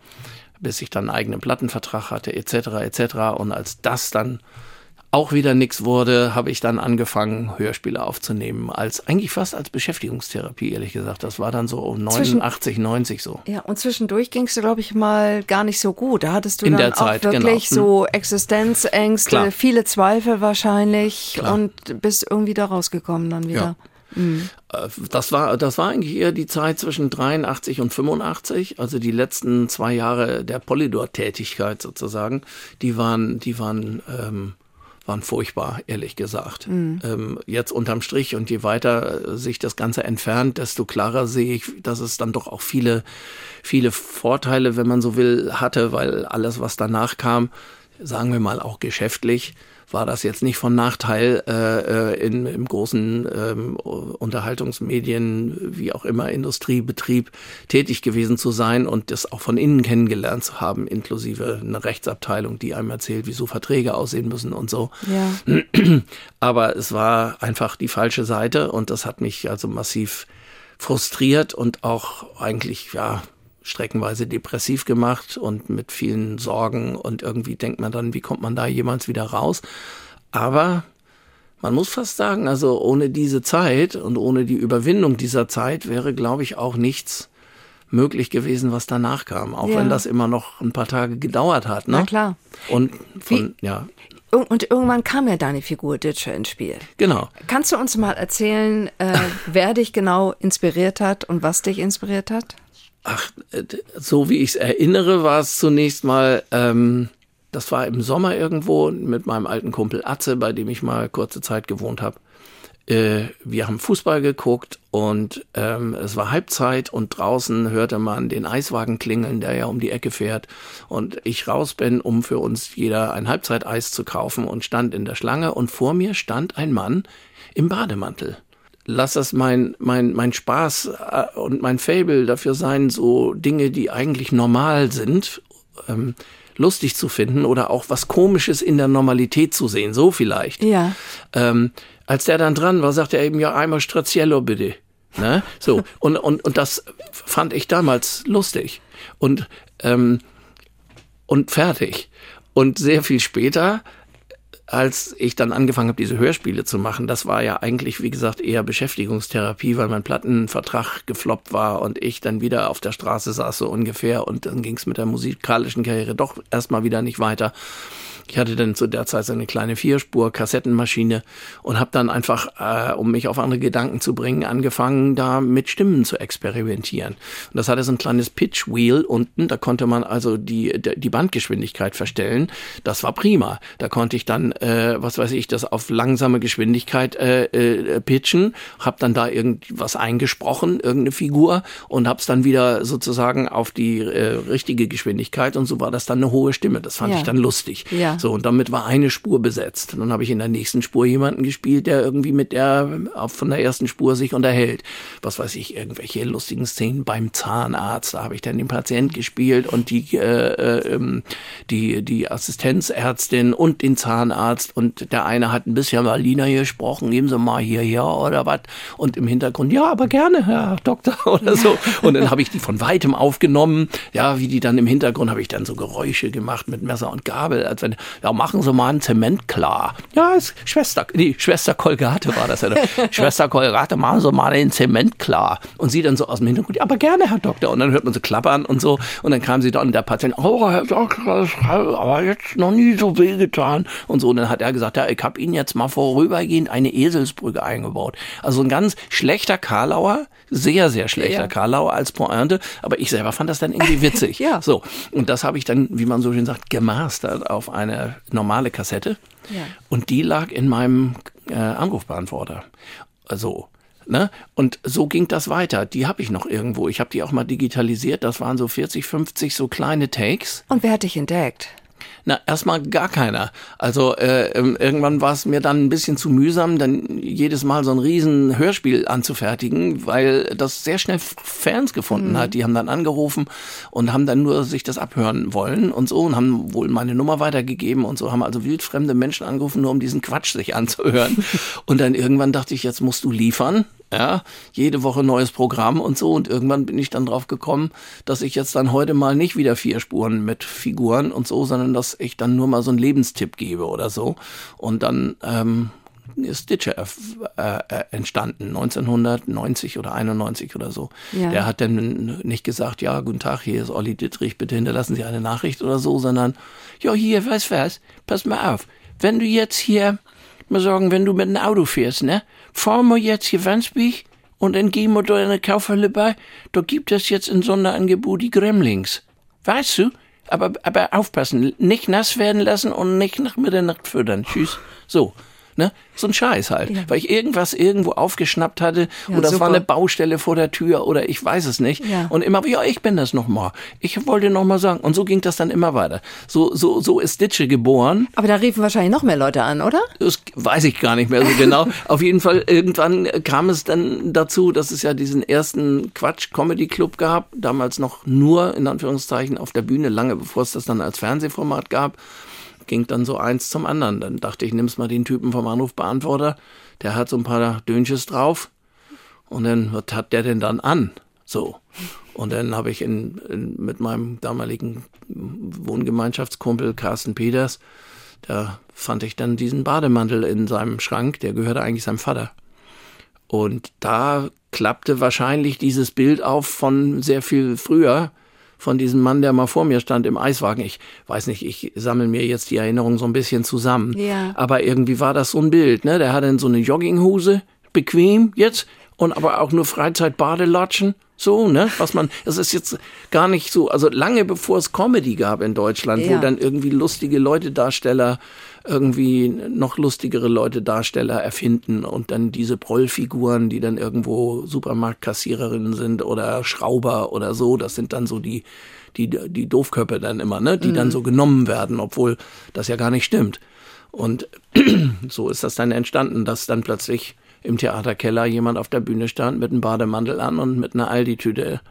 bis ich dann einen eigenen Plattenvertrag hatte, etc., etc. Und als das dann auch wieder nichts wurde, habe ich dann angefangen, Hörspiele aufzunehmen, als eigentlich fast als Beschäftigungstherapie, ehrlich gesagt. Das war dann so um 89, 90 so.
Ja, und zwischendurch ging es, glaube ich, mal gar nicht so gut. Da hattest du In dann auch Zeit, wirklich genau. so Existenzängste, Klar. viele Zweifel wahrscheinlich Klar. und bist irgendwie da rausgekommen dann wieder. Ja.
Mhm. Das war, das war eigentlich eher die Zeit zwischen 83 und 85, also die letzten zwei Jahre der Polydor-Tätigkeit sozusagen. Die waren, die waren ähm, waren furchtbar, ehrlich gesagt. Mhm. Ähm, jetzt unterm Strich und je weiter sich das Ganze entfernt, desto klarer sehe ich, dass es dann doch auch viele, viele Vorteile, wenn man so will, hatte, weil alles, was danach kam, sagen wir mal auch geschäftlich, war das jetzt nicht von Nachteil äh, äh, in, im großen ähm, Unterhaltungsmedien, wie auch immer, Industriebetrieb tätig gewesen zu sein und das auch von innen kennengelernt zu haben, inklusive einer Rechtsabteilung, die einem erzählt, wieso Verträge aussehen müssen und so. Ja. Aber es war einfach die falsche Seite und das hat mich also massiv frustriert und auch eigentlich, ja, streckenweise depressiv gemacht und mit vielen Sorgen und irgendwie denkt man dann, wie kommt man da jemals wieder raus? Aber man muss fast sagen, also ohne diese Zeit und ohne die Überwindung dieser Zeit wäre, glaube ich, auch nichts möglich gewesen, was danach kam. Auch ja. wenn das immer noch ein paar Tage gedauert hat. Ne?
Na klar.
Und von, Wie, ja.
Und irgendwann kam ja deine Figur Ditcher ins Spiel.
Genau.
Kannst du uns mal erzählen, äh, wer dich genau inspiriert hat und was dich inspiriert hat?
Ach, äh, so wie ich es erinnere, war es zunächst mal, ähm, das war im Sommer irgendwo mit meinem alten Kumpel Atze, bei dem ich mal kurze Zeit gewohnt habe. Äh, wir haben Fußball geguckt und ähm, es war Halbzeit und draußen hörte man den Eiswagen klingeln, der ja um die Ecke fährt. Und ich raus bin, um für uns jeder ein Halbzeiteis zu kaufen und stand in der Schlange und vor mir stand ein Mann im Bademantel lass das mein, mein, mein Spaß äh, und mein Fable dafür sein, so Dinge, die eigentlich normal sind, ähm, lustig zu finden oder auch was Komisches in der Normalität zu sehen, so vielleicht.
Ja.
Ähm, als der dann dran war, sagte er eben, ja, einmal Straziello bitte. Ne? So, und, und, und das fand ich damals lustig. Und, ähm, und fertig. Und sehr viel später als ich dann angefangen habe, diese Hörspiele zu machen, das war ja eigentlich, wie gesagt, eher Beschäftigungstherapie, weil mein Plattenvertrag gefloppt war und ich dann wieder auf der Straße saß so ungefähr und dann ging es mit der musikalischen Karriere doch erstmal wieder nicht weiter. Ich hatte dann zu der Zeit so eine kleine Vierspur-Kassettenmaschine und habe dann einfach, äh, um mich auf andere Gedanken zu bringen, angefangen, da mit Stimmen zu experimentieren. Und das hatte so ein kleines Pitch-Wheel unten, da konnte man also die, die Bandgeschwindigkeit verstellen. Das war prima. Da konnte ich dann, äh, was weiß ich, das auf langsame Geschwindigkeit äh, äh, pitchen, habe dann da irgendwas eingesprochen, irgendeine Figur und habe es dann wieder sozusagen auf die äh, richtige Geschwindigkeit und so war das dann eine hohe Stimme. Das fand ja. ich dann lustig. Ja. So und damit war eine Spur besetzt. dann habe ich in der nächsten Spur jemanden gespielt, der irgendwie mit der von der ersten Spur sich unterhält. Was weiß ich, irgendwelche lustigen Szenen beim Zahnarzt. Da habe ich dann den Patient gespielt und die äh, äh, ähm, die die Assistenzärztin und den Zahnarzt und der eine hat ein bisschen Berliner gesprochen. Geben Sie mal hier ja oder was und im Hintergrund ja, aber gerne Herr Doktor oder so. Und dann habe ich die von weitem aufgenommen. Ja, wie die dann im Hintergrund habe ich dann so Geräusche gemacht mit Messer und Gabel, als wenn ja machen Sie mal ein Zement klar. Ja, Schwester, die Schwester Kolgate war das ja. Schwester Kolgate, machen Sie mal den Zement klar. Und sie dann so aus dem Hintergrund, ja, aber gerne, Herr Doktor. Und dann hört man so klappern und so. Und dann kam sie dann und der Patient, oh, Herr Doktor, aber jetzt noch nie so wehgetan. Und so. Und dann hat er gesagt, ja, ich habe Ihnen jetzt mal vorübergehend eine Eselsbrücke eingebaut. Also ein ganz schlechter Karlauer, sehr, sehr schlechter ja. Karlauer als Pointe. Aber ich selber fand das dann irgendwie witzig. ja. So. Und das habe ich dann, wie man so schön sagt, gemastert auf eine normale Kassette. Ja. Und die lag in meinem äh, Anrufbeantworter. Also, Ne? Und so ging das weiter. Die habe ich noch irgendwo. Ich habe die auch mal digitalisiert. Das waren so 40, 50 so kleine Takes.
Und wer hat dich entdeckt?
Na, erstmal gar keiner. Also äh, ähm, irgendwann war es mir dann ein bisschen zu mühsam, dann jedes Mal so ein riesen Hörspiel anzufertigen, weil das sehr schnell Fans gefunden mhm. hat. Die haben dann angerufen und haben dann nur sich das abhören wollen und so und haben wohl meine Nummer weitergegeben und so, haben also wildfremde Menschen angerufen, nur um diesen Quatsch sich anzuhören. und dann irgendwann dachte ich, jetzt musst du liefern ja, jede Woche neues Programm und so. Und irgendwann bin ich dann drauf gekommen, dass ich jetzt dann heute mal nicht wieder vier Spuren mit Figuren und so, sondern dass ich dann nur mal so einen Lebenstipp gebe oder so. Und dann ähm, ist Ditcher äh, äh, entstanden, 1990 oder 91 oder so. Ja. Der hat dann nicht gesagt, ja, guten Tag, hier ist Olli Dittrich, bitte hinterlassen Sie eine Nachricht oder so, sondern, ja, hier, weißt was, pass mal auf, wenn du jetzt hier, mal sagen, wenn du mit einem Auto fährst, ne, fahren wir jetzt hier Wandsbech und dann gehen wir da in eine Kaufhalle bei, da gibt es jetzt ein Sonderangebot die Gremlings. Weißt du? Aber, aber aufpassen, nicht nass werden lassen und nicht nach Mitternacht füttern. Tschüss. So. Ne? So ein Scheiß halt. Ja. Weil ich irgendwas irgendwo aufgeschnappt hatte ja, oder es war eine Baustelle vor der Tür oder ich weiß es nicht. Ja. Und immer, ja, ich bin das nochmal. Ich wollte nochmal sagen. Und so ging das dann immer weiter. So, so, so ist Ditsche geboren.
Aber da riefen wahrscheinlich noch mehr Leute an, oder?
Das weiß ich gar nicht mehr so genau. Auf jeden Fall, irgendwann kam es dann dazu, dass es ja diesen ersten Quatsch-Comedy-Club gab. Damals noch nur, in Anführungszeichen, auf der Bühne, lange bevor es das dann als Fernsehformat gab ging dann so eins zum anderen. Dann dachte ich, nimm's mal den Typen vom Anrufbeantworter, der hat so ein paar Dönches drauf und dann, was hat der denn dann an? So. Und dann habe ich in, in, mit meinem damaligen Wohngemeinschaftskumpel Carsten Peters, da fand ich dann diesen Bademantel in seinem Schrank, der gehörte eigentlich seinem Vater. Und da klappte wahrscheinlich dieses Bild auf von sehr viel früher, von diesem Mann, der mal vor mir stand im Eiswagen. Ich weiß nicht, ich sammle mir jetzt die Erinnerungen so ein bisschen zusammen. Ja. Aber irgendwie war das so ein Bild, ne? Der hatte so eine Jogginghose, bequem jetzt, und aber auch nur Freizeit-Badelatschen. So, ne? Was man, es ist jetzt gar nicht so, also lange bevor es Comedy gab in Deutschland, ja. wo dann irgendwie lustige Leute, Darsteller, irgendwie noch lustigere Leute, Darsteller erfinden und dann diese Prollfiguren, die dann irgendwo Supermarktkassiererinnen sind oder Schrauber oder so, das sind dann so die, die, die Doofköpfe dann immer, ne? Die mhm. dann so genommen werden, obwohl das ja gar nicht stimmt. Und so ist das dann entstanden, dass dann plötzlich im Theaterkeller jemand auf der Bühne stand mit einem Bademantel an und mit einer Aldi-Tüte,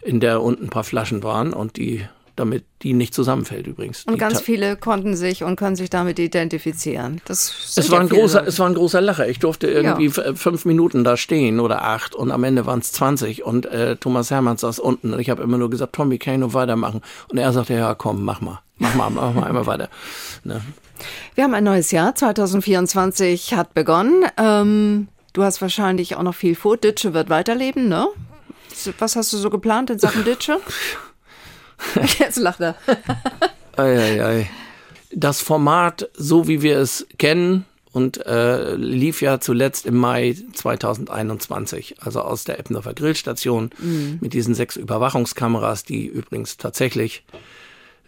in der unten ein paar Flaschen waren und die damit die nicht zusammenfällt übrigens.
Und ganz viele konnten sich und können sich damit identifizieren. Das
es war ein großer, Leute. es war ein großer Lacher. Ich durfte irgendwie ja. fünf Minuten da stehen oder acht und am Ende waren es 20 und äh, Thomas Hermanns saß unten und ich habe immer nur gesagt, Tommy, kann ich nur weitermachen? Und er sagte, ja, komm, mach mal, mach mal, mach mal einmal weiter. Ne?
Wir haben ein neues Jahr, 2024 hat begonnen. Ähm, du hast wahrscheinlich auch noch viel vor. Ditsche wird weiterleben, ne? Was hast du so geplant in Sachen Ditsche? Jetzt lacht er.
ei, ei, ei. das Format, so wie wir es kennen, und äh, lief ja zuletzt im Mai 2021, also aus der Eppendorfer Grillstation mhm. mit diesen sechs Überwachungskameras, die übrigens tatsächlich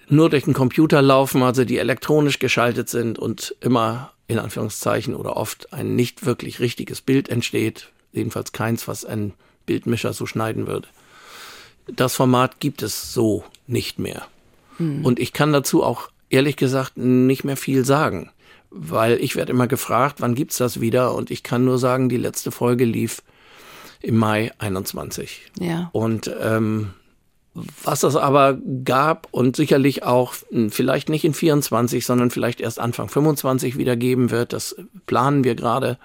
nur durch den Computer laufen, also die elektronisch geschaltet sind und immer in Anführungszeichen oder oft ein nicht wirklich richtiges Bild entsteht, jedenfalls keins, was ein Bildmischer so schneiden würde. Das Format gibt es so nicht mehr. Mhm. Und ich kann dazu auch ehrlich gesagt nicht mehr viel sagen weil ich werde immer gefragt, wann gibt's das wieder? Und ich kann nur sagen, die letzte Folge lief im Mai 21.
Ja.
Und ähm, was es aber gab und sicherlich auch vielleicht nicht in 24, sondern vielleicht erst Anfang 25 wieder geben wird, das planen wir gerade,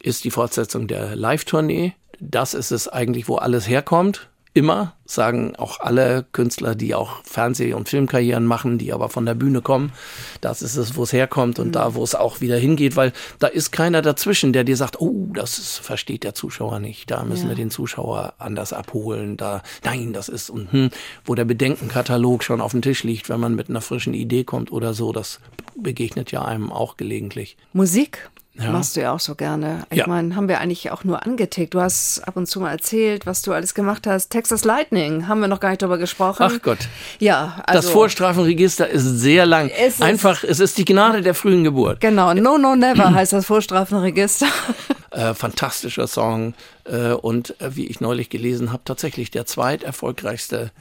ist die Fortsetzung der Live-Tournee. Das ist es eigentlich, wo alles herkommt immer, sagen auch alle Künstler, die auch Fernseh- und Filmkarrieren machen, die aber von der Bühne kommen. Das ist es, wo es herkommt und mhm. da, wo es auch wieder hingeht, weil da ist keiner dazwischen, der dir sagt, oh, das ist, versteht der Zuschauer nicht, da müssen ja. wir den Zuschauer anders abholen, da, nein, das ist, und, hm, wo der Bedenkenkatalog schon auf dem Tisch liegt, wenn man mit einer frischen Idee kommt oder so, das begegnet ja einem auch gelegentlich.
Musik ja. Machst du ja auch so gerne. Ich ja. meine, haben wir eigentlich auch nur angetickt. Du hast ab und zu mal erzählt, was du alles gemacht hast. Texas Lightning, haben wir noch gar nicht drüber gesprochen.
Ach Gott.
Ja,
also. Das Vorstrafenregister ist sehr lang. Es Einfach, es ist die Gnade der frühen Geburt.
Genau. No, no, never heißt das Vorstrafenregister.
Äh, fantastischer Song. Äh, und äh, wie ich neulich gelesen habe, tatsächlich der zweiterfolgreichste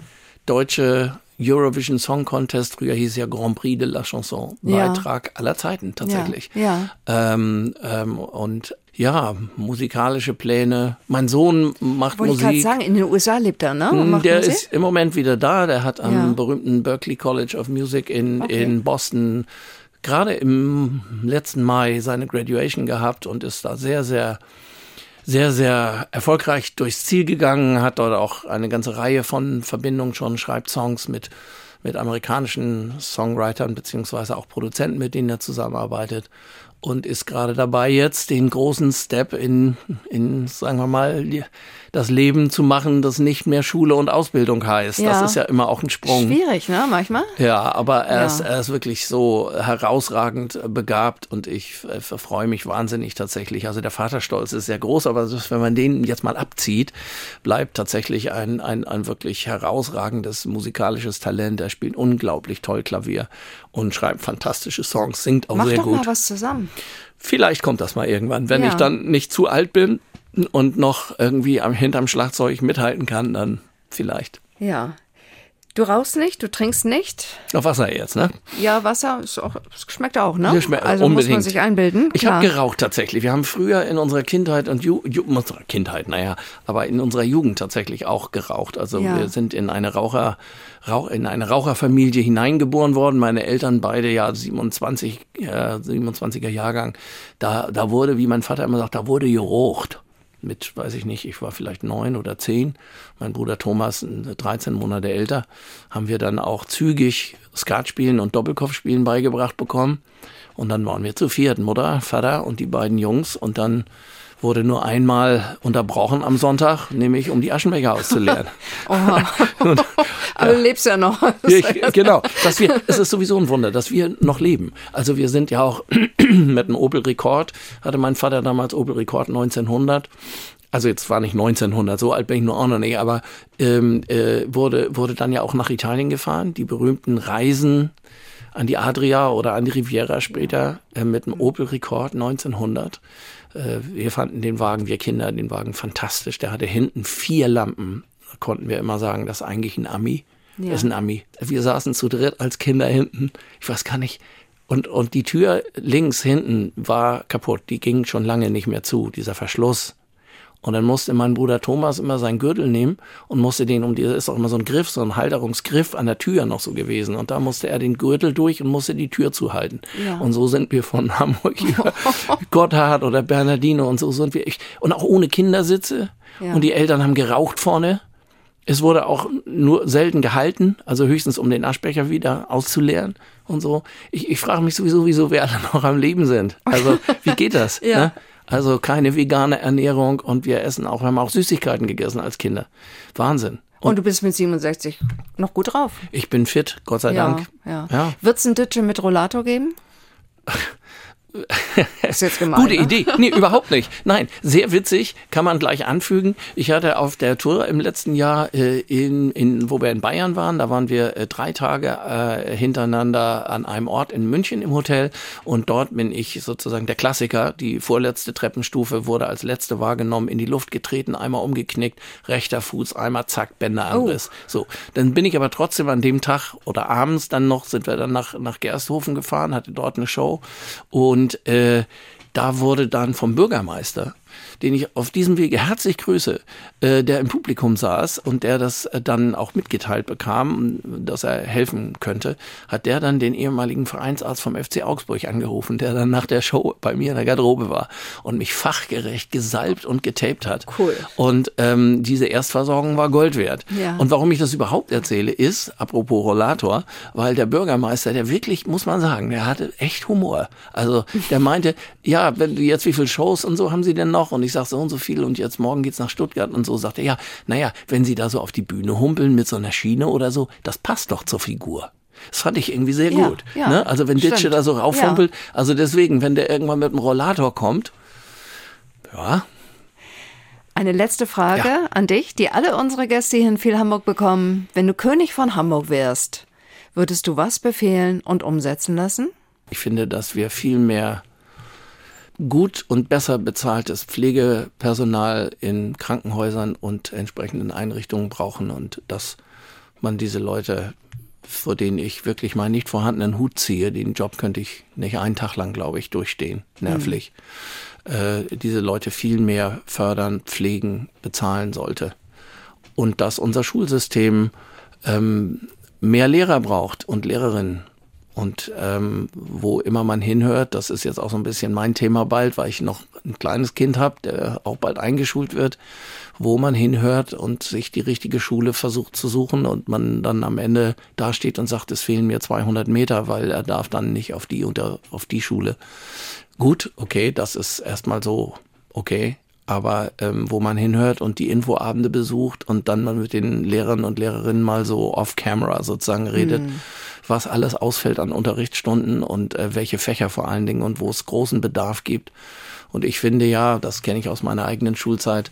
deutsche Eurovision Song Contest, früher hieß ja Grand Prix de la Chanson, ja. Beitrag aller Zeiten tatsächlich.
Ja.
ja. Ähm, ähm, und ja, musikalische Pläne. Mein Sohn macht Wollte Musik.
Ich sagen, in den USA lebt er, ne?
Macht der Musik? ist im Moment wieder da. Der hat am ja. berühmten Berklee College of Music in, okay. in Boston gerade im letzten Mai seine Graduation gehabt und ist da sehr, sehr sehr, sehr erfolgreich durchs Ziel gegangen, hat dort auch eine ganze Reihe von Verbindungen schon, schreibt Songs mit, mit amerikanischen Songwritern beziehungsweise auch Produzenten, mit denen er zusammenarbeitet und ist gerade dabei jetzt den großen Step in, in, sagen wir mal, das Leben zu machen, das nicht mehr Schule und Ausbildung heißt. Ja. Das ist ja immer auch ein Sprung.
Schwierig, ne, manchmal.
Ja, aber er, ja. Ist, er ist wirklich so herausragend begabt und ich äh, freue mich wahnsinnig tatsächlich. Also der Vaterstolz ist sehr groß, aber wenn man den jetzt mal abzieht, bleibt tatsächlich ein, ein, ein wirklich herausragendes musikalisches Talent. Er spielt unglaublich toll Klavier und schreibt fantastische Songs, singt auch
Mach
sehr
doch
gut.
Mal was zusammen.
Vielleicht kommt das mal irgendwann. Wenn ja. ich dann nicht zu alt bin und noch irgendwie am, hinterm Schlagzeug mithalten kann, dann vielleicht.
Ja, Du rauchst nicht, du trinkst nicht.
Auf Wasser jetzt, ne?
Ja, Wasser ist auch, schmeckt auch, ne?
Schmeckt,
also
unbedingt.
muss man sich einbilden.
Ich habe geraucht tatsächlich. Wir haben früher in unserer Kindheit und Ju, Ju unserer Kindheit, naja, aber in unserer Jugend tatsächlich auch geraucht. Also ja. wir sind in eine Raucher, Rauch, in eine Raucherfamilie hineingeboren worden. Meine Eltern beide ja 27, äh, 27er Jahrgang. Da, da wurde, wie mein Vater immer sagt, da wurde gerucht mit, weiß ich nicht, ich war vielleicht neun oder zehn, mein Bruder Thomas 13 Monate älter, haben wir dann auch zügig Skatspielen und Doppelkopfspielen beigebracht bekommen. Und dann waren wir zu viert, Mutter, Vater und die beiden Jungs. Und dann wurde nur einmal unterbrochen am Sonntag, nämlich um die Aschenbecher auszuleeren.
und, Aber du lebst ja noch.
Ich, genau. Dass wir, es ist sowieso ein Wunder, dass wir noch leben. Also wir sind ja auch mit einem Opel Rekord, hatte mein Vater damals Opel Rekord 1900 also jetzt war nicht 1900, so alt bin ich nur auch noch nicht, aber ähm, äh, wurde, wurde dann ja auch nach Italien gefahren, die berühmten Reisen an die Adria oder an die Riviera später äh, mit dem Opel Rekord 1900. Äh, wir fanden den Wagen, wir Kinder, den Wagen fantastisch. Der hatte hinten vier Lampen. Da konnten wir immer sagen, das ist eigentlich ein Ami. Ja. Das ist ein Ami. Wir saßen zu dritt als Kinder hinten. Ich weiß gar nicht. Und, und die Tür links hinten war kaputt. Die ging schon lange nicht mehr zu, dieser Verschluss. Und dann musste mein Bruder Thomas immer seinen Gürtel nehmen und musste den um die, ist auch immer so ein Griff, so ein Halterungsgriff an der Tür noch so gewesen. Und da musste er den Gürtel durch und musste die Tür zuhalten. Ja. Und so sind wir von Hamburg über Gotthard oder Bernardino und so sind wir. Und auch ohne Kindersitze. Ja. Und die Eltern haben geraucht vorne. Es wurde auch nur selten gehalten, also höchstens um den Aschbecher wieder auszuleeren und so. Ich, ich frage mich sowieso, wieso wir alle noch am Leben sind. Also wie geht das? ja. Ne? Also keine vegane Ernährung und wir essen auch, wir haben auch Süßigkeiten gegessen als Kinder. Wahnsinn.
Und, und, du bist mit 67 noch gut drauf.
Ich bin fit, Gott sei
ja,
Dank.
Ja. ja. Wird es ein Ditsche mit Rollator geben?
ist jetzt gemein, Gute ne? Idee. Nee, überhaupt nicht. Nein, sehr witzig, kann man gleich anfügen. Ich hatte auf der Tour im letzten Jahr, äh, in, in, wo wir in Bayern waren, da waren wir äh, drei Tage äh, hintereinander an einem Ort in München im Hotel und dort bin ich sozusagen der Klassiker. Die vorletzte Treppenstufe wurde als letzte wahrgenommen, in die Luft getreten, einmal umgeknickt, rechter Fuß, einmal zack, Bänderanriss. Oh. So, dann bin ich aber trotzdem an dem Tag oder abends dann noch, sind wir dann nach, nach Gersthofen gefahren, hatte dort eine Show und äh, da wurde dann vom Bürgermeister den ich auf diesem Wege herzlich grüße, äh, der im Publikum saß und der das äh, dann auch mitgeteilt bekam, dass er helfen könnte, hat der dann den ehemaligen Vereinsarzt vom FC Augsburg angerufen, der dann nach der Show bei mir in der Garderobe war und mich fachgerecht gesalbt und getaped hat.
Cool.
Und ähm, diese Erstversorgung war Gold wert.
Ja.
Und warum ich das überhaupt erzähle, ist, apropos Rollator, weil der Bürgermeister, der wirklich, muss man sagen, der hatte echt Humor. Also der meinte, ja, wenn jetzt wie viele Shows und so haben Sie denn noch? Und ich sage so und so viel und jetzt morgen geht's nach Stuttgart und so, sagt er, ja, naja, wenn Sie da so auf die Bühne humpeln mit so einer Schiene oder so, das passt doch zur Figur. Das fand ich irgendwie sehr
ja,
gut. Ja, ne? Also wenn Ditsche da so raufhumpelt, ja. also deswegen, wenn der irgendwann mit dem Rollator kommt, ja.
Eine letzte Frage an dich, die alle unsere Gäste hier in viel Hamburg bekommen. Wenn du König von Hamburg wärst, würdest du was befehlen und umsetzen lassen?
Ich finde, dass wir viel mehr gut und besser bezahltes Pflegepersonal in Krankenhäusern und entsprechenden Einrichtungen brauchen und dass man diese Leute, vor denen ich wirklich meinen nicht vorhandenen Hut ziehe, den Job könnte ich nicht einen Tag lang, glaube ich, durchstehen, nervlich, mhm. äh, diese Leute viel mehr fördern, pflegen, bezahlen sollte. Und dass unser Schulsystem ähm, mehr Lehrer braucht und Lehrerinnen und ähm, wo immer man hinhört, das ist jetzt auch so ein bisschen mein Thema bald, weil ich noch ein kleines Kind habe, der auch bald eingeschult wird, wo man hinhört und sich die richtige Schule versucht zu suchen und man dann am Ende dasteht und sagt, es fehlen mir 200 Meter, weil er darf dann nicht auf die und auf die Schule. Gut, okay, das ist erstmal so okay, aber ähm, wo man hinhört und die Infoabende besucht und dann mal mit den Lehrern und Lehrerinnen mal so off-camera sozusagen redet. Mm was alles ausfällt an Unterrichtsstunden und äh, welche Fächer vor allen Dingen und wo es großen Bedarf gibt. Und ich finde ja, das kenne ich aus meiner eigenen Schulzeit,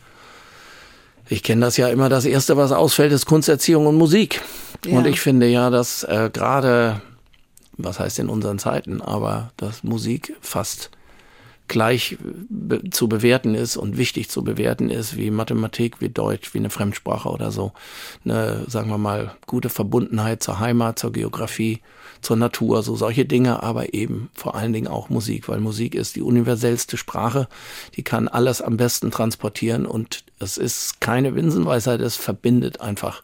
ich kenne das ja immer, das Erste, was ausfällt, ist Kunsterziehung und Musik. Ja. Und ich finde ja, dass äh, gerade, was heißt in unseren Zeiten, aber dass Musik fast gleich be zu bewerten ist und wichtig zu bewerten ist, wie Mathematik, wie Deutsch, wie eine Fremdsprache oder so. Eine, sagen wir mal, gute Verbundenheit zur Heimat, zur Geografie, zur Natur, so solche Dinge, aber eben vor allen Dingen auch Musik, weil Musik ist die universellste Sprache, die kann alles am besten transportieren und es ist keine Winsenweisheit, es verbindet einfach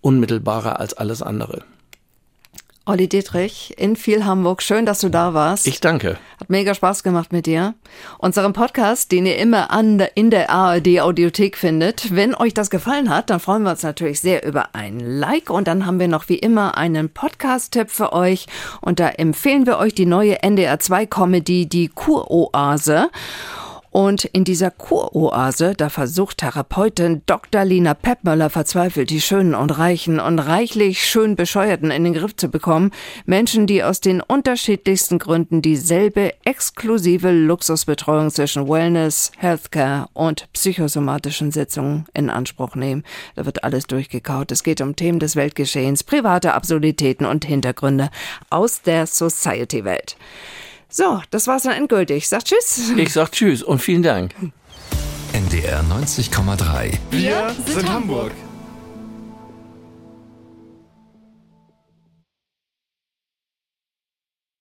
unmittelbarer als alles andere.
Olli Dietrich in viel Hamburg. Schön, dass du da warst.
Ich danke.
Hat mega Spaß gemacht mit dir. Unseren Podcast, den ihr immer an, in der ARD Audiothek findet. Wenn euch das gefallen hat, dann freuen wir uns natürlich sehr über ein Like. Und dann haben wir noch wie immer einen Podcast-Tipp für euch. Und da empfehlen wir euch die neue NDR 2 Comedy, die Kuroase. Und in dieser Kuroase, da versucht Therapeutin Dr. Lina Peppmöller verzweifelt, die Schönen und Reichen und reichlich schön Bescheuerten in den Griff zu bekommen. Menschen, die aus den unterschiedlichsten Gründen dieselbe exklusive Luxusbetreuung zwischen Wellness, Healthcare und psychosomatischen Sitzungen in Anspruch nehmen. Da wird alles durchgekaut. Es geht um Themen des Weltgeschehens, private Absurditäten und Hintergründe aus der Society-Welt. So, das war's dann endgültig. Sag Tschüss.
Ich sag Tschüss und vielen Dank.
NDR 90,3.
Wir sind Hamburg.